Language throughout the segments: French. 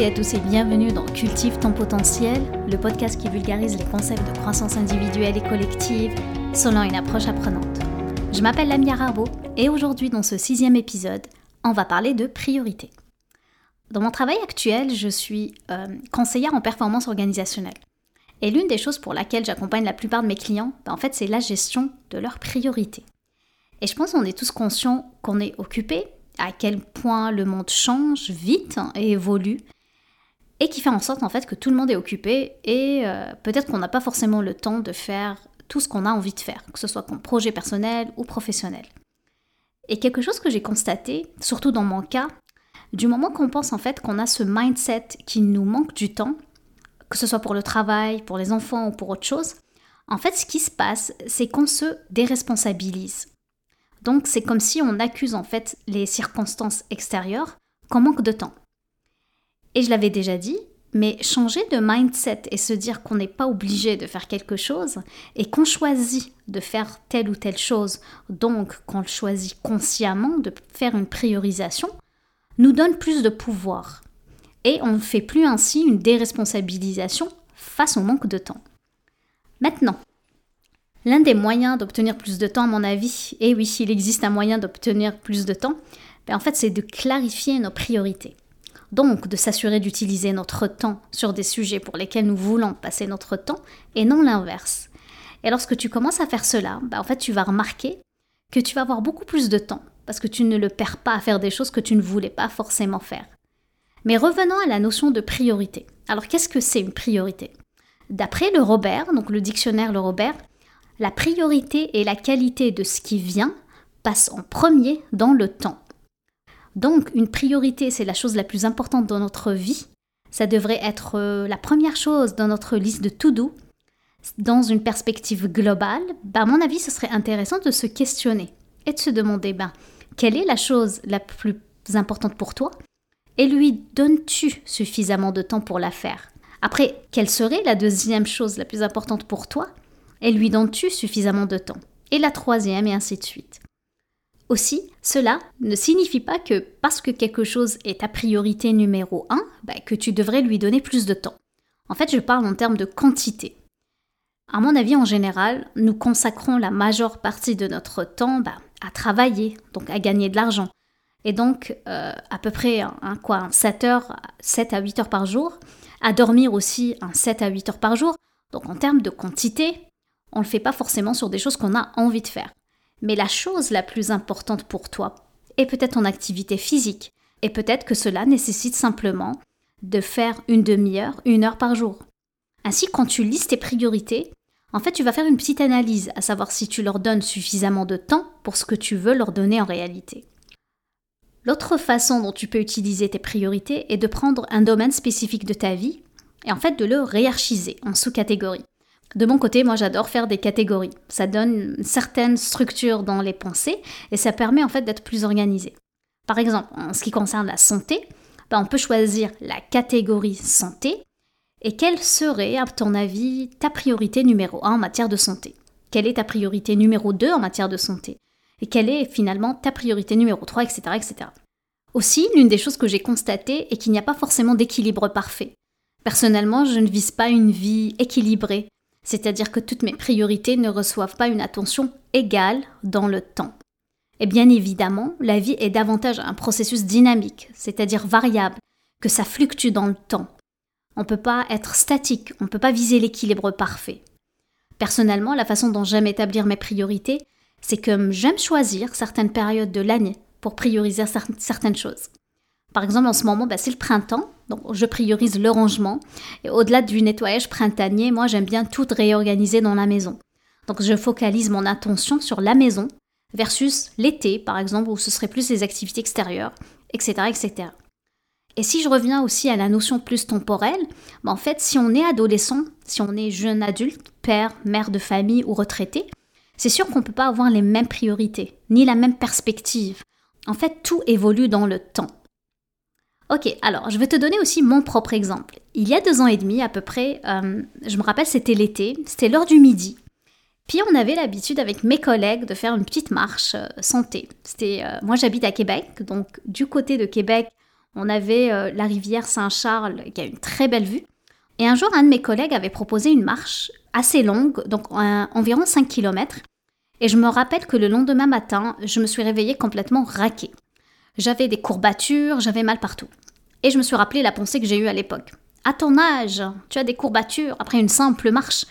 et à tous et bienvenue dans Cultive ton potentiel, le podcast qui vulgarise les concepts de croissance individuelle et collective selon une approche apprenante. Je m'appelle Lamia Rarbo et aujourd'hui dans ce sixième épisode, on va parler de priorité. Dans mon travail actuel, je suis euh, conseillère en performance organisationnelle. Et l'une des choses pour laquelle j'accompagne la plupart de mes clients, ben, en fait, c'est la gestion de leurs priorités. Et je pense qu'on est tous conscients qu'on est occupé, à quel point le monde change vite et évolue, et qui fait en sorte en fait que tout le monde est occupé et euh, peut-être qu'on n'a pas forcément le temps de faire tout ce qu'on a envie de faire, que ce soit comme projet personnel ou professionnel. Et quelque chose que j'ai constaté, surtout dans mon cas, du moment qu'on pense en fait qu'on a ce mindset qui nous manque du temps, que ce soit pour le travail, pour les enfants ou pour autre chose, en fait ce qui se passe, c'est qu'on se déresponsabilise. Donc c'est comme si on accuse en fait les circonstances extérieures qu'on manque de temps. Et je l'avais déjà dit, mais changer de mindset et se dire qu'on n'est pas obligé de faire quelque chose et qu'on choisit de faire telle ou telle chose, donc qu'on choisit consciemment de faire une priorisation, nous donne plus de pouvoir. Et on ne fait plus ainsi une déresponsabilisation face au manque de temps. Maintenant, L'un des moyens d'obtenir plus de temps, à mon avis, et oui, il existe un moyen d'obtenir plus de temps, ben en fait, c'est de clarifier nos priorités. Donc, de s'assurer d'utiliser notre temps sur des sujets pour lesquels nous voulons passer notre temps, et non l'inverse. Et lorsque tu commences à faire cela, ben en fait, tu vas remarquer que tu vas avoir beaucoup plus de temps, parce que tu ne le perds pas à faire des choses que tu ne voulais pas forcément faire. Mais revenons à la notion de priorité. Alors, qu'est-ce que c'est une priorité? D'après le Robert, donc le dictionnaire Le Robert, la priorité et la qualité de ce qui vient passent en premier dans le temps. Donc une priorité, c'est la chose la plus importante dans notre vie. Ça devrait être euh, la première chose dans notre liste de to-do. Dans une perspective globale, bah, à mon avis, ce serait intéressant de se questionner et de se demander ben, quelle est la chose la plus importante pour toi et lui donnes-tu suffisamment de temps pour la faire? Après, quelle serait la deuxième chose la plus importante pour toi et lui donnes-tu suffisamment de temps? Et la troisième, et ainsi de suite. Aussi, cela ne signifie pas que parce que quelque chose est ta priorité numéro un, bah, que tu devrais lui donner plus de temps. En fait, je parle en termes de quantité. À mon avis, en général, nous consacrons la majeure partie de notre temps bah, à travailler, donc à gagner de l'argent. Et donc, euh, à peu près un, quoi, 7, heures, 7 à 8 heures par jour, à dormir aussi un 7 à 8 heures par jour. Donc en termes de quantité, on ne le fait pas forcément sur des choses qu'on a envie de faire. Mais la chose la plus importante pour toi est peut-être ton activité physique. Et peut-être que cela nécessite simplement de faire une demi-heure, une heure par jour. Ainsi, quand tu lises tes priorités, en fait, tu vas faire une petite analyse, à savoir si tu leur donnes suffisamment de temps pour ce que tu veux leur donner en réalité. L'autre façon dont tu peux utiliser tes priorités est de prendre un domaine spécifique de ta vie et en fait de le réarchiser en sous-catégories. De mon côté, moi j'adore faire des catégories. Ça donne une certaine structure dans les pensées et ça permet en fait d'être plus organisé. Par exemple, en ce qui concerne la santé, ben, on peut choisir la catégorie santé et quelle serait, à ton avis, ta priorité numéro 1 en matière de santé? Quelle est ta priorité numéro 2 en matière de santé? Et quelle est finalement ta priorité numéro 3, etc. etc. Aussi, l'une des choses que j'ai constatées est qu'il n'y a pas forcément d'équilibre parfait. Personnellement, je ne vise pas une vie équilibrée, c'est-à-dire que toutes mes priorités ne reçoivent pas une attention égale dans le temps. Et bien évidemment, la vie est davantage un processus dynamique, c'est-à-dire variable, que ça fluctue dans le temps. On ne peut pas être statique, on ne peut pas viser l'équilibre parfait. Personnellement, la façon dont j'aime établir mes priorités, c'est que j'aime choisir certaines périodes de l'année pour prioriser certaines choses. Par exemple, en ce moment, bah, c'est le printemps, donc je priorise le rangement. Et au-delà du nettoyage printanier, moi j'aime bien tout réorganiser dans la maison. Donc je focalise mon attention sur la maison versus l'été, par exemple, où ce serait plus les activités extérieures, etc., etc. Et si je reviens aussi à la notion plus temporelle, bah, en fait, si on est adolescent, si on est jeune adulte, père, mère de famille ou retraité, c'est sûr qu'on ne peut pas avoir les mêmes priorités, ni la même perspective. En fait, tout évolue dans le temps. Ok, alors je vais te donner aussi mon propre exemple. Il y a deux ans et demi à peu près, euh, je me rappelle c'était l'été, c'était l'heure du midi. Puis on avait l'habitude avec mes collègues de faire une petite marche euh, santé. C'était, euh, moi j'habite à Québec, donc du côté de Québec, On avait la rivière Saint-Charles qui a une très belle vue. Et un jour, un de mes collègues avait proposé une marche assez longue, donc environ 5 km. Et je me rappelle que le lendemain matin, je me suis réveillée complètement raquée. J'avais des courbatures, j'avais mal partout. Et je me suis rappelé la pensée que j'ai eue à l'époque. À ton âge, tu as des courbatures après une simple marche.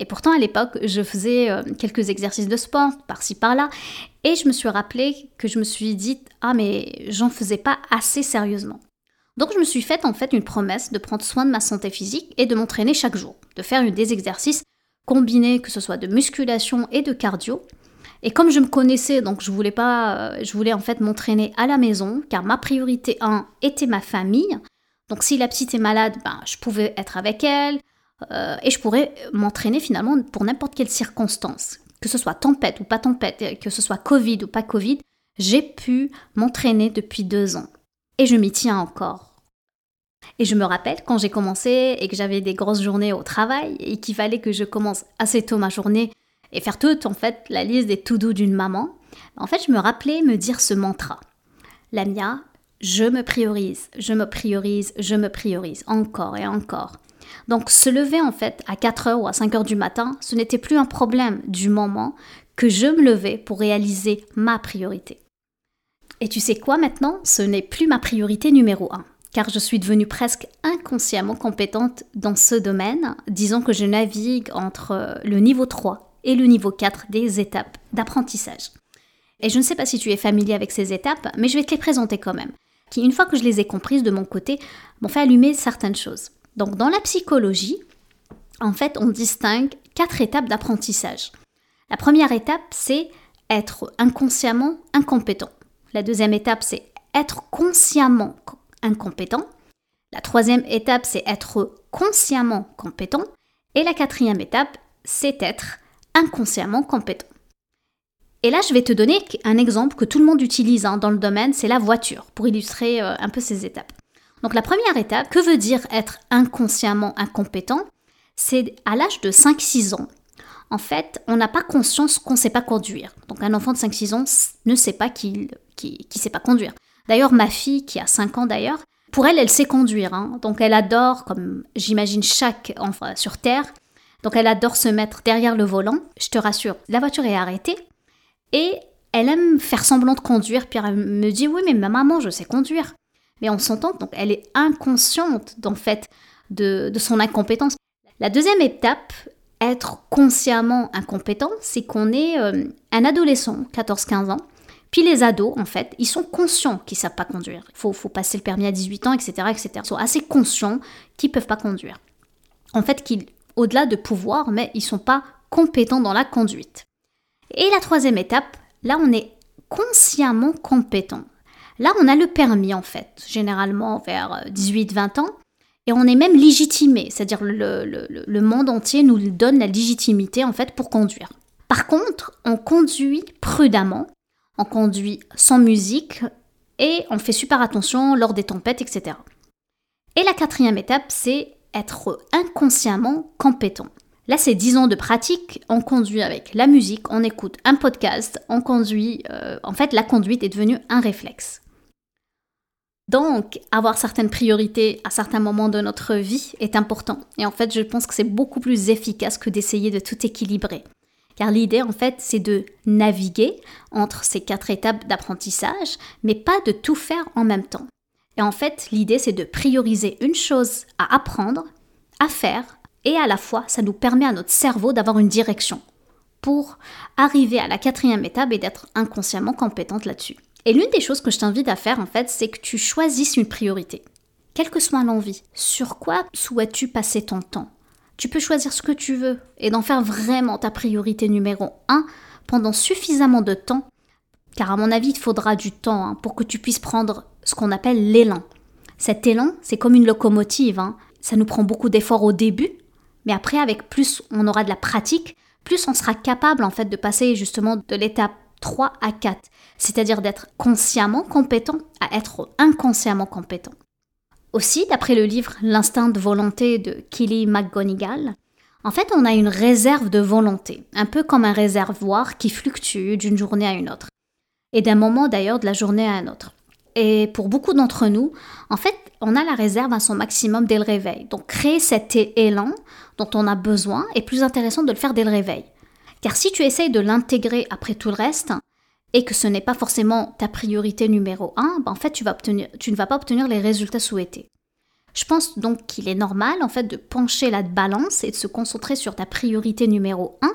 Et pourtant, à l'époque, je faisais euh, quelques exercices de sport, par-ci, par-là. Et je me suis rappelé que je me suis dit, ah, mais j'en faisais pas assez sérieusement. Donc, je me suis faite en fait une promesse de prendre soin de ma santé physique et de m'entraîner chaque jour, de faire des exercices combinés, que ce soit de musculation et de cardio. Et comme je me connaissais, donc je voulais pas, euh, je voulais en fait m'entraîner à la maison, car ma priorité 1 était ma famille. Donc si la petite est malade, ben, je pouvais être avec elle, euh, et je pourrais m'entraîner finalement pour n'importe quelle circonstance. Que ce soit tempête ou pas tempête, que ce soit Covid ou pas Covid, j'ai pu m'entraîner depuis deux ans. Et je m'y tiens encore. Et je me rappelle quand j'ai commencé et que j'avais des grosses journées au travail et qu'il fallait que je commence assez tôt ma journée et faire toute en fait la liste des tout doux d'une maman. En fait, je me rappelais me dire ce mantra. Lamia, je me priorise, je me priorise, je me priorise encore et encore. Donc se lever en fait à 4h ou à 5h du matin, ce n'était plus un problème du moment que je me levais pour réaliser ma priorité. Et tu sais quoi maintenant? Ce n'est plus ma priorité numéro 1, car je suis devenue presque inconsciemment compétente dans ce domaine. Disons que je navigue entre le niveau 3 et le niveau 4 des étapes d'apprentissage. Et je ne sais pas si tu es familier avec ces étapes, mais je vais te les présenter quand même, qui, une fois que je les ai comprises de mon côté, m'ont fait allumer certaines choses. Donc dans la psychologie, en fait, on distingue quatre étapes d'apprentissage. La première étape, c'est être inconsciemment incompétent. La deuxième étape, c'est être consciemment incompétent. La troisième étape, c'est être consciemment compétent. Et la quatrième étape, c'est être inconsciemment compétent. Et là, je vais te donner un exemple que tout le monde utilise hein, dans le domaine, c'est la voiture, pour illustrer euh, un peu ces étapes. Donc la première étape, que veut dire être inconsciemment incompétent? C'est à l'âge de 5-6 ans. En fait, on n'a pas conscience qu'on ne sait pas conduire. Donc un enfant de 5-6 ans ne sait pas qu'il ne sait pas conduire. D'ailleurs, ma fille, qui a 5 ans d'ailleurs, pour elle, elle sait conduire. Hein. Donc elle adore, comme j'imagine chaque enfant sur Terre, donc elle adore se mettre derrière le volant. Je te rassure, la voiture est arrêtée. Et elle aime faire semblant de conduire. Puis elle me dit, oui, mais ma maman, je sais conduire mais on s'entend, donc elle est inconsciente en fait de, son incompétence. La deuxième étape, être consciemment incompétent, c'est qu'on est, euh, un adolescent, 14-15 ans, puis les ados, en fait, ils sont conscients qu'ils savent pas conduire. Il faut, faut, passer le permis à 18 ans, etc., etc. Ils sont assez conscients qu'ils peuvent pas conduire. En fait, qu'ils, au-delà de pouvoir, mais ils ne sont pas compétents dans la conduite. Et la troisième étape, là, on est consciemment compétent. Là, on a le permis en fait, généralement vers 18-20 ans, et on est même légitimé, c'est-à-dire le, le, monde entier nous donne la légitimité en fait pour conduire. Par contre, on conduit prudemment, on conduit sans musique et on fait super attention lors des tempêtes, etc. Et la quatrième étape, c'est être inconsciemment compétent. Là, c'est 10 ans de pratique. On conduit avec la musique, on écoute un podcast, on conduit. Euh, en fait, la conduite est devenue un réflexe. Donc, avoir certaines priorités à certains moments de notre vie est important. Et en fait, je pense que c'est beaucoup plus efficace que d'essayer de tout équilibrer. Car l'idée, en fait, c'est de naviguer entre ces quatre étapes d'apprentissage, mais pas de tout faire en même temps. Et en fait, l'idée, c'est de prioriser une chose à apprendre, à faire, et à la fois, ça nous permet à notre cerveau d'avoir une direction pour arriver à la quatrième étape et d'être inconsciemment compétente là-dessus. Et l'une des choses que je t'invite à faire, en fait, c'est que tu choisisses une priorité. Quelle que soit l'envie, sur quoi souhaites-tu passer ton temps? Tu peux choisir ce que tu veux et d'en faire vraiment ta priorité numéro 1 pendant suffisamment de temps, car à mon avis, il faudra du temps hein, pour que tu puisses prendre ce qu'on appelle l'élan. Cet élan, c'est comme une locomotive. Hein. Ça nous prend beaucoup d'efforts au début, mais après, avec plus on aura de la pratique, plus on sera capable en fait de passer justement de l'étape 3 à 4, c'est-à-dire d'être consciemment compétent à être inconsciemment compétent. Aussi, d'après le livre L'instinct de volonté de Kelly McGonigal, en fait, on a une réserve de volonté, un peu comme un réservoir qui fluctue d'une journée à une autre, et d'un moment d'ailleurs de la journée à un autre. et pour beaucoup d'entre nous, en fait, on a la réserve à son maximum dès le réveil. Donc créer cet élan dont on a besoin est plus intéressant de le faire dès le réveil. Car si tu essayes de l'intégrer après tout le reste, et que ce n'est pas forcément ta priorité numéro un, ben en fait tu, ne vas pas obtenir les résultats souhaités. Je pense donc qu'il est normal en fait de pencher la balance et de se concentrer sur ta priorité numéro un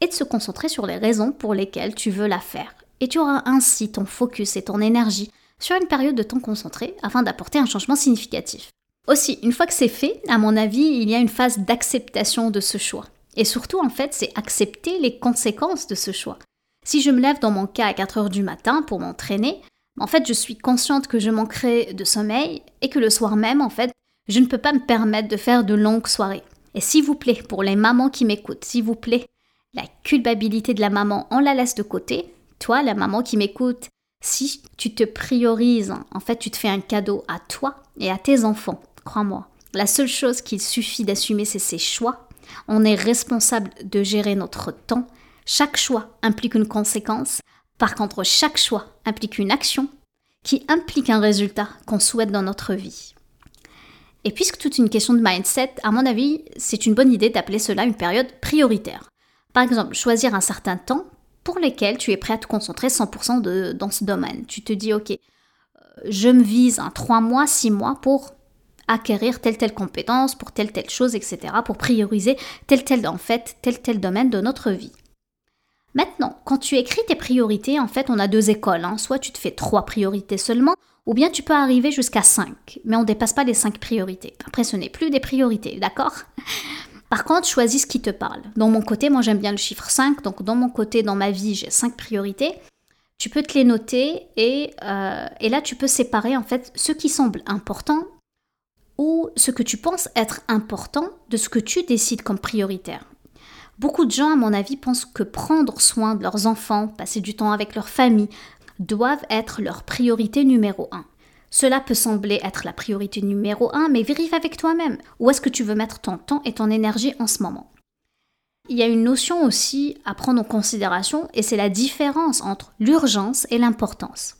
et de se concentrer sur les raisons pour lesquelles tu veux la faire. Et tu auras ainsi ton focus et ton énergie sur une période de temps concentré afin d'apporter un changement significatif. Aussi, une fois que c'est fait, à mon avis, il y a une phase d'acceptation de ce choix. Et surtout, en fait, c'est accepter les conséquences de ce choix. Si je me lève dans mon cas à 4 heures du matin pour m'entraîner, en fait, je suis consciente que je manquerai de sommeil et que le soir même, en fait, je ne peux pas me permettre de faire de longues soirées. Et s'il vous plaît, pour les mamans qui m'écoutent, s'il vous plaît, la culpabilité de la maman, on la laisse de côté. Toi, la maman qui m'écoute, si tu te priorises, en fait, tu te fais un cadeau à toi et à tes enfants, crois-moi. La seule chose qu'il suffit d'assumer, c'est ses choix. On est responsable de gérer notre temps. Chaque choix implique une conséquence. Par contre, chaque choix implique une action qui implique un résultat qu'on souhaite dans notre vie. Et puisque toute une question de mindset, à mon avis, c'est une bonne idée d'appeler cela une période prioritaire. Par exemple, choisir un certain temps pour lequel tu es prêt à te concentrer 100% dans ce domaine. Tu te dis, ok, euh, je me vise un 3 mois, 6 mois pour acquérir telle telle compétence, pour telle telle chose, etc., pour prioriser tel tel, en fait, tel tel domaine de notre vie. Maintenant, quand tu écris tes priorités, en fait, on a deux écoles. Hein. Soit tu te fais trois priorités seulement, ou bien tu peux arriver jusqu'à cinq, mais on ne dépasse pas les cinq priorités. Après, ce n'est plus des priorités, d'accord? Par contre, choisis ce qui te parle. Dans mon côté, moi j'aime bien le chiffre 5, donc dans mon côté, dans ma vie, j'ai cinq priorités. Tu peux te les noter et, euh, et là, tu peux séparer en fait ce qui semble important ou ce que tu penses être important de ce que tu décides comme prioritaire. Beaucoup de gens, à mon avis, pensent que prendre soin de leurs enfants, passer du temps avec leur famille, doivent être leur priorité numéro un. Cela peut sembler être la priorité numéro un, mais vérifie avec toi-même. Où est-ce que tu veux mettre ton temps et ton énergie en ce moment? Il y a une notion aussi à prendre en considération, et c'est la différence entre l'urgence et l'importance.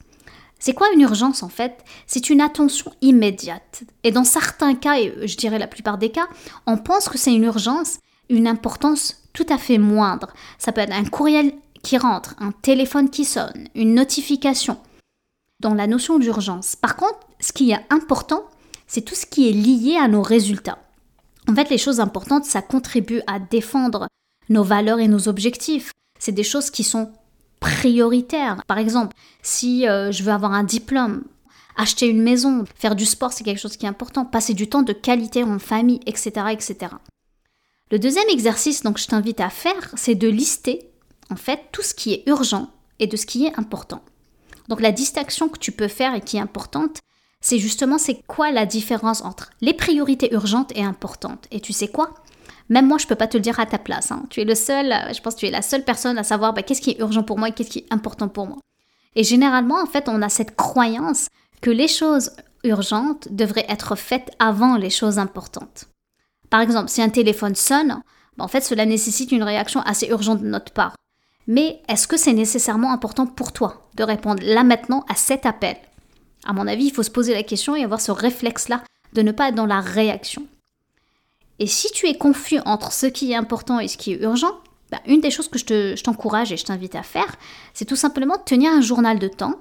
C'est quoi une urgence en fait? C'est une attention immédiate. Et dans certains cas, et je dirais la plupart des cas, on pense que c'est une urgence, une importance tout à fait moindre. Ça peut être un courriel qui rentre, un téléphone qui sonne, une notification. Dans la notion d'urgence. Par contre, ce qui est important, c'est tout ce qui est lié à nos résultats. En fait, les choses importantes, ça contribue à défendre nos valeurs et nos objectifs. C'est des choses qui sont prioritaires. Par exemple, si euh, je veux avoir un diplôme, acheter une maison, faire du sport, c'est quelque chose qui est important. Passer du temps de qualité en famille, etc., etc. Le deuxième exercice donc je t'invite à faire, c'est de lister en fait tout ce qui est urgent et de ce qui est important. Donc la distinction que tu peux faire et qui est importante, c'est justement c'est quoi la différence entre les priorités urgentes et importantes? Et tu sais quoi? Même moi, je peux pas te le dire à ta place. Hein. Tu es le seul, euh, je pense que tu es la seule personne à savoir bah, qu'est-ce qui est urgent pour moi et qu'est-ce qui est important pour moi. Et généralement, en fait, on a cette croyance que les choses urgentes devraient être faites avant les choses importantes. Par exemple, si un téléphone sonne, ben, en fait, cela nécessite une réaction assez urgente de notre part. Mais est-ce que c'est nécessairement important pour toi de répondre là maintenant à cet appel? À mon avis, il faut se poser la question et avoir ce réflexe-là de ne pas être dans la réaction. Et si tu es confus entre ce qui est important et ce qui est urgent, ben, une des choses que je t'encourage et je t'invite à faire, c'est tout simplement de tenir un journal de temps,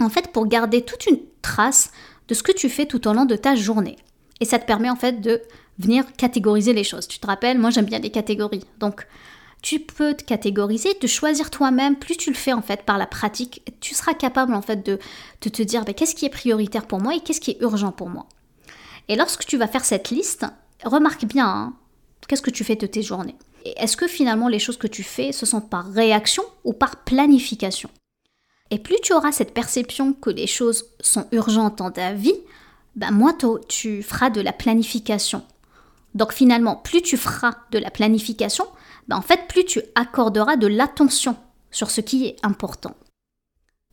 en fait, pour garder toute une trace de ce que tu fais tout au long de ta journée. Et ça te permet en fait de venir catégoriser les choses. Tu te rappelles, moi j'aime bien les catégories. Donc tu peux te catégoriser, de choisir toi-même. Plus tu le fais en fait par la pratique, tu seras capable en fait de, te dire ben, qu'est-ce qui est prioritaire pour moi et qu'est-ce qui est urgent pour moi. Et lorsque tu vas faire cette liste, remarque bien hein, qu'est-ce que tu fais de tes journées. Est-ce que finalement les choses que tu fais, ce sont par réaction ou par planification? Et plus tu auras cette perception que les choses sont urgentes dans ta vie, ben moins tu feras de la planification donc finalement, plus tu feras de la planification, ben en fait, plus tu accorderas de l'attention sur ce qui est important.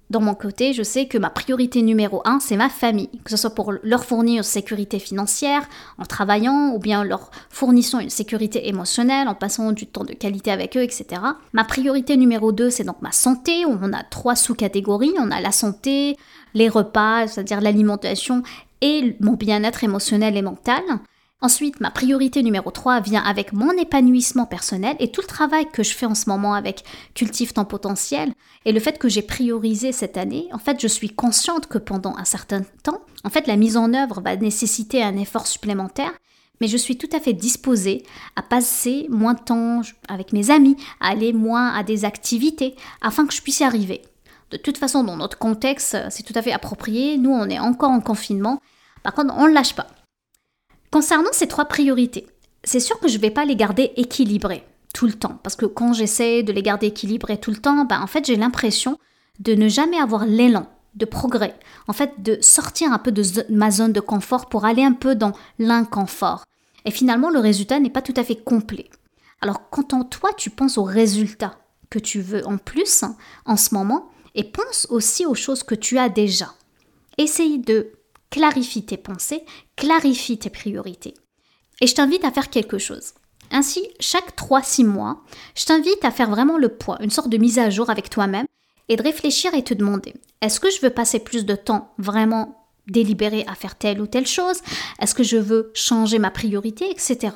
Dans mon côté, je sais que ma priorité numéro un, c'est ma famille, que ce soit pour leur fournir une sécurité financière en travaillant, ou bien leur fournissant une sécurité émotionnelle, en passant du temps de qualité avec eux, etc. Ma priorité numéro 2, c'est donc ma santé, on a trois sous-catégories. On a la santé, les repas, c'est-à-dire l'alimentation, et mon bien-être émotionnel et mental. Ensuite, ma priorité numéro 3 vient avec mon épanouissement personnel et tout le travail que je fais en ce moment avec Cultive ton potentiel et le fait que j'ai priorisé cette année. En fait, je suis consciente que pendant un certain temps, en fait, la mise en œuvre va nécessiter un effort supplémentaire, mais je suis tout à fait disposée à passer moins de temps avec mes amis, à aller moins à des activités afin que je puisse y arriver. De toute façon, dans notre contexte, c'est tout à fait approprié. Nous, on est encore en confinement. Par contre, on ne lâche pas. Concernant ces trois priorités, c'est sûr que je ne vais pas les garder équilibrées tout le temps, parce que quand j'essaie de les garder équilibrées tout le temps, ben, en fait j'ai l'impression de ne jamais avoir l'élan de progrès, en fait de sortir un peu de ma zone de confort pour aller un peu dans l'inconfort. Et finalement le résultat n'est pas tout à fait complet. Alors quand en toi tu penses au résultat que tu veux en plus en ce moment, et pense aussi aux choses que tu as déjà. Essaye de clarifie tes pensées, clarifie tes priorités. Et je t'invite à faire quelque chose. Ainsi, chaque 3-6 mois, je t'invite à faire vraiment le poids, une sorte de mise à jour avec toi-même et de réfléchir et te demander, est-ce que je veux passer plus de temps vraiment délibéré à faire telle ou telle chose? Est-ce que je veux changer ma priorité, etc.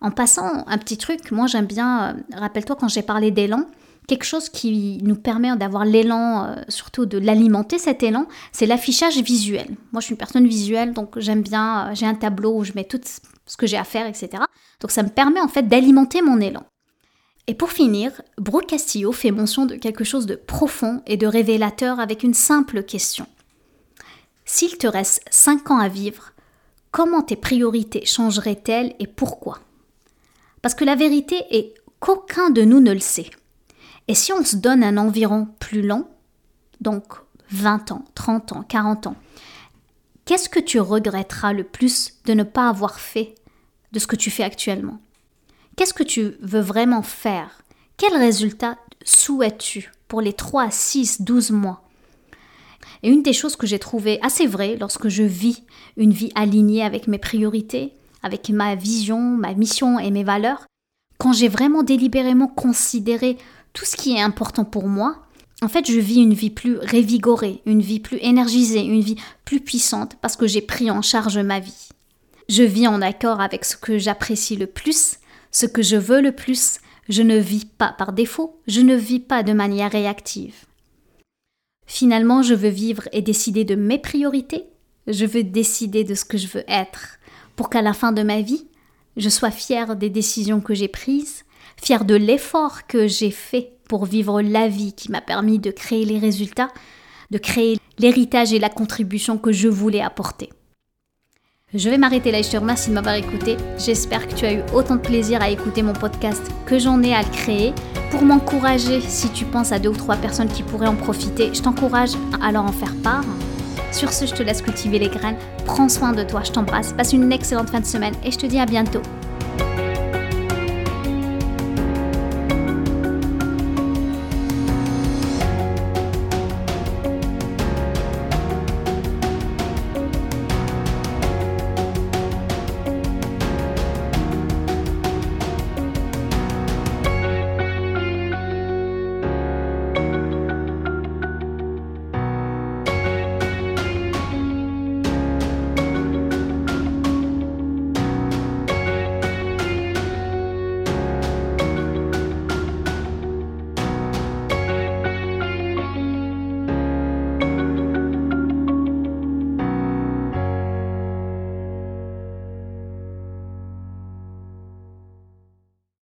En passant, un petit truc, moi j'aime bien, euh, rappelle-toi quand j'ai parlé d'élan, quelque chose qui nous permet d'avoir l'élan, euh, surtout de l'alimenter cet élan, c'est l'affichage visuel. Moi, je suis une personne visuelle, donc j'aime bien, euh, j'ai un tableau où je mets tout ce que j'ai à faire, etc. Donc ça me permet en fait d'alimenter mon élan. Et pour finir, Brooke Castillo fait mention de quelque chose de profond et de révélateur avec une simple question. S'il te reste 5 ans à vivre, comment tes priorités changeraient-elles et pourquoi? Parce que la vérité est qu'aucun de nous ne le sait. Et si on se donne un environ plus long, donc 20 ans, 30 ans, 40 ans, qu'est-ce que tu regretteras le plus de ne pas avoir fait de ce que tu fais actuellement? Qu'est-ce que tu veux vraiment faire? Quel résultat souhaites-tu pour les 3, 6, 12 mois? Et une des choses que j'ai trouvées assez vraies lorsque je vis une vie alignée avec mes priorités, avec ma vision, ma mission et mes valeurs, quand j'ai vraiment délibérément considéré tout ce qui est important pour moi, en fait, je vis une vie plus révigorée, une vie plus énergisée, une vie plus puissante parce que j'ai pris en charge ma vie. Je vis en accord avec ce que j'apprécie le plus, ce que je veux le plus. Je ne vis pas par défaut, je ne vis pas de manière réactive. Finalement, je veux vivre et décider de mes priorités. Je veux décider de ce que je veux être pour qu'à la fin de ma vie, je sois fière des décisions que j'ai prises, fière de l'effort que j'ai fait pour vivre la vie qui m'a permis de créer les résultats, de créer l'héritage et la contribution que je voulais apporter. Je vais m'arrêter là et je te remercie de m'avoir écouté. J'espère que tu as eu autant de plaisir à écouter mon podcast que j'en ai à créer. Pour m'encourager, si tu penses à deux ou trois personnes qui pourraient en profiter, je t'encourage à leur en faire part. Sur ce, je te laisse cultiver les graines. Prends soin de toi, je t'embrasse. Passe une excellente fin de semaine et je te dis à bientôt.